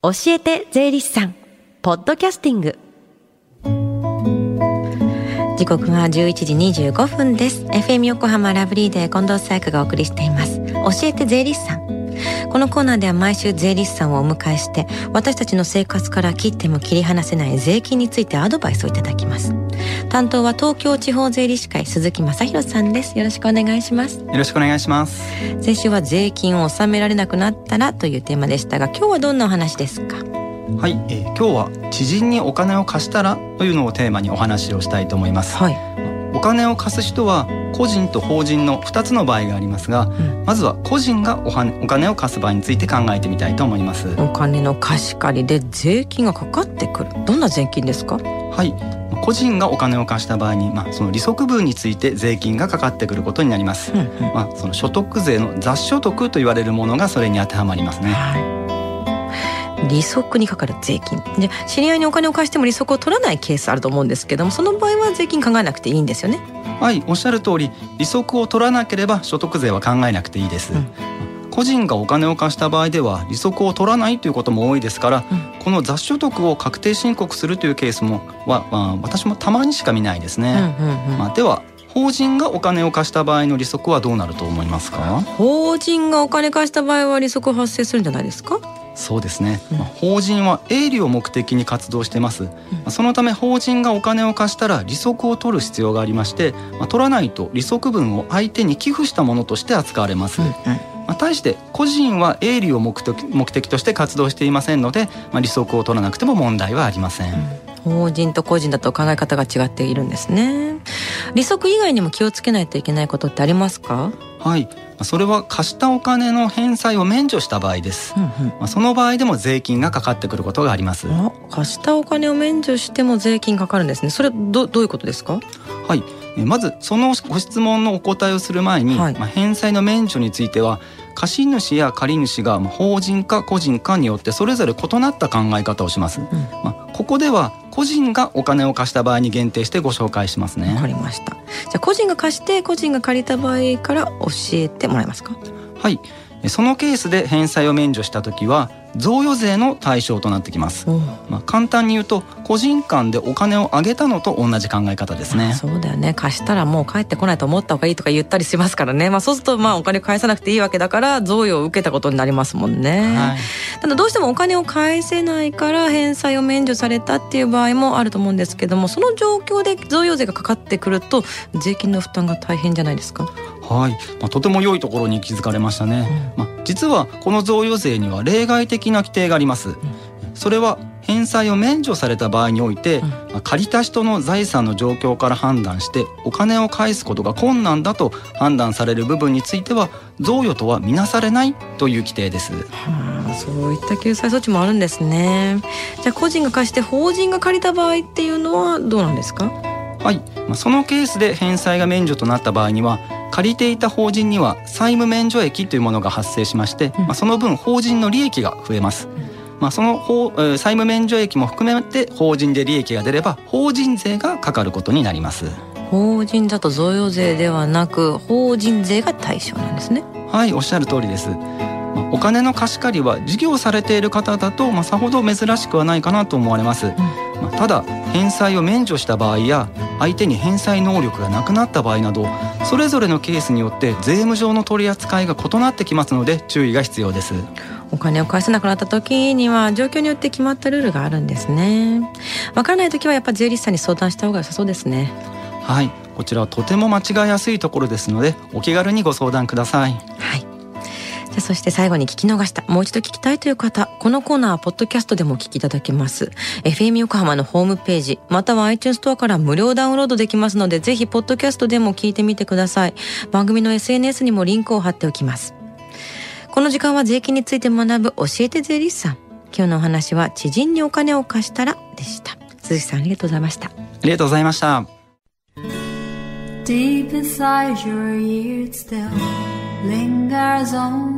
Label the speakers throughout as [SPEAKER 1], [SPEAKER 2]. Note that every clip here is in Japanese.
[SPEAKER 1] 教えて税理士さんポッドキャスティング。時刻は11時25分です。FM 横浜ラブリーで近藤紗友がお送りしています。教えて税理士さん。このコーナーでは毎週税理士さんをお迎えして私たちの生活から切っても切り離せない税金についてアドバイスをいただきます。担当は東京地方税理士会鈴木正弘さんです。よろしくお願いします。よ
[SPEAKER 2] ろしくお願いします。
[SPEAKER 1] 先週は税金を納められなくなったらというテーマでしたが今日はどんなお話ですか？
[SPEAKER 2] はい、えー、今日は知人にお金を貸したらというのをテーマにお話をしたいと思います、はい、お金を貸す人は個人と法人の2つの場合がありますが、うん、まずは個人がおお金を貸す場合について考えてみたいと思います。
[SPEAKER 1] お金の貸し借りで税金がかかってくる。どんな税金ですか？
[SPEAKER 2] はい。個人がお金を貸した場合に、まあ、その利息分について税金がかかってくることになります、うんうん、まあ、その所得税の雑所得と言われるものがそれに当てはまりますね、はい
[SPEAKER 1] 利息にかかる税金。じゃ知り合いにお金を貸しても利息を取らないケースあると思うんですけどもその場合は税金考えなくていいんですよね。
[SPEAKER 2] はいおっしゃる通り利息を取らなければ所得税は考えなくていいです、うん、個人がお金を貸した場合では利息を取らないということも多いですから、うん、この雑所得を確定申告するというケースもは、まあ、私もたまにしか見ないですね、まあ、では法人がお金を貸した場合の利息はどうなると思いますか？
[SPEAKER 1] 法人がお金貸した場合は利息発生するんじゃないですか？
[SPEAKER 2] そうですね、うん、法人は営利を目的に活動してます、うん、そのため法人がお金を貸したら利息を取る必要がありまして、まあ、取らないと利息分を相手に寄付したものとして扱われます、うんまあ、対して個人は営利を目的目的として活動していませんので、まあ、利息を取らなくても問題はありません、
[SPEAKER 1] 法人と個人だと考え方が違っているんですね。利息以外にも気をつけないといけないことってありますか？
[SPEAKER 2] はいそれは貸したお金の返済を免除した場合です、うんうん、まあ、その場合でも税金がかかってくることがあります。
[SPEAKER 1] 貸したお金を免除しても税金かかるんですね。それどどういうことですか？
[SPEAKER 2] はい。まずそのご質問のお答えをする前に、はい、まあ、返済の免除については貸主や借主が法人か個人かによってそれぞれ異なった考え方をします、うん、まあ、ここでは個人がお金を貸した場合に限定してご紹介しますね。
[SPEAKER 1] わかりました。じゃあ個人が貸して個人が借りた場合から教えてもらえますか？
[SPEAKER 2] はいそのケースで返済を免除した時は贈与税の対象となってきます、まあ、簡単に言うと個人間でお金をあげたのと同じ考え方ですね。
[SPEAKER 1] そうだよね。貸したらもう帰ってこないと思った方がいいとか言ったりしますからね、まあ、そうするとまあお金返さなくていいわけだから贈与を受けたことになりますもんね、はい、ただどうしてもお金を返せないから返済を免除されたっていう場合もあると思うんですけどもその状況で贈与税がかかってくると税金の負担が大変じゃないですか
[SPEAKER 2] はい、まあ、とても良いところに気づかれましたね、うん、まあ、実はこの贈与税には例外的な規定があります、うん、それは返済を免除された場合において、うん、まあ、借りた人の財産の状況から判断してお金を返すことが困難だと判断される部分については贈与とは見なされないという規定です、
[SPEAKER 1] はあ、そういった救済措置もあるんですね。じゃあ個人が貸して法人が借りた場合っていうのはどうなんですか？
[SPEAKER 2] はい、まあ、そのケースで返済が免除となった場合には借りていた法人には債務免除益というものが発生しまして、まあ、その分法人の利益が増えます。まあ、その法債務免除益も含めて法人で利益が出れば法人税がかかることになります。
[SPEAKER 1] 法人だと贈与税ではなく法人税が対象なんですね。
[SPEAKER 2] はいおっしゃる通りです。お金の貸し借りは事業されている方だと、まあ、さほど珍しくはないかなと思われます、うん、まあ、ただ返済を免除した場合や相手に返済能力がなくなった場合などそれぞれのケースによって税務上の取り扱いが異なってきますので注意が必要です。
[SPEAKER 1] お金を返せなくなった時には状況によって決まったルールがあるんですね。わからない時はやっぱ税理士さんに相談した方が良さそうですね。
[SPEAKER 2] はい。こちらはとても間違いやすいところですのでお気軽にご相談ください。
[SPEAKER 1] はいそして最後に聞き逃した、もう一度聞きたいという方、このコーナーはポッドキャストでもお聞きいただけます。FM 横浜のホームページ、または iTunes ストアから無料ダウンロードできますので、ぜひポッドキャストでも聞いてみてください。番組の SNS にもリンクを貼っておきます。この時間は税金について学ぶ教えて税理士さん。今日のお話は知人にお金を貸したらでした。鈴木さんありがとうございました。あ
[SPEAKER 2] りがとうございました。
[SPEAKER 3] Deep inside your ears still lingers on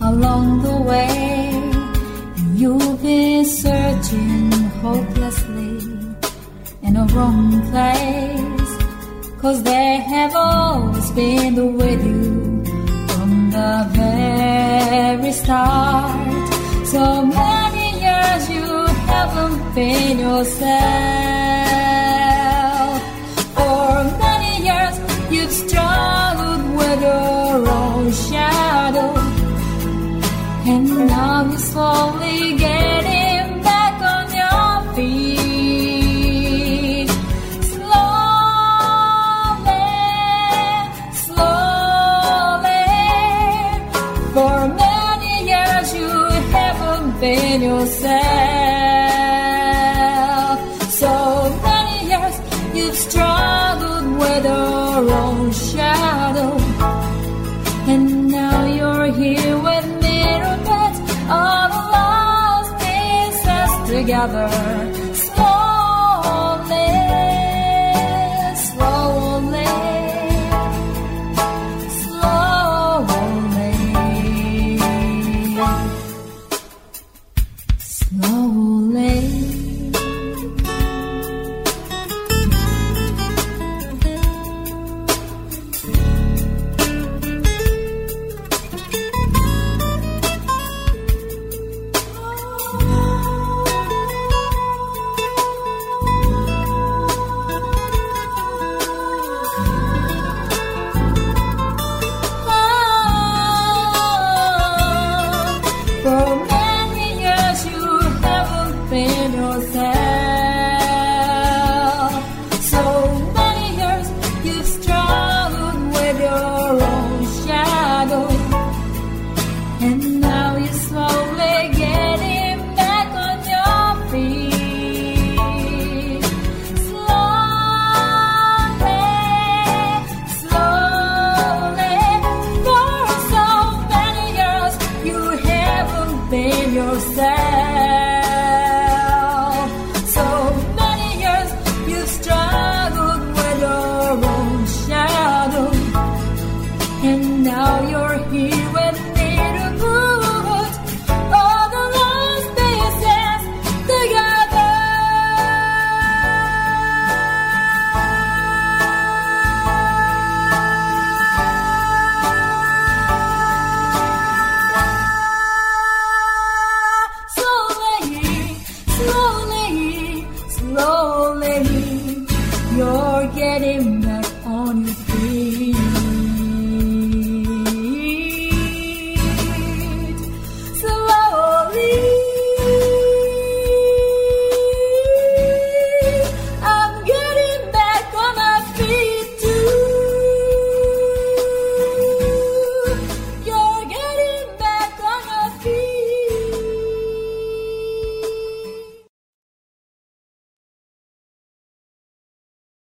[SPEAKER 3] along the way. You've been searching hopelessly in a wrong place. Cause they have always been with you from the very start. So many years you haven't been yourself. For many years you've struggled with your haven't yourself. So many years you've struggled with your own shadow. And now you're here with mirror bits of lost pieces together. You're getting better.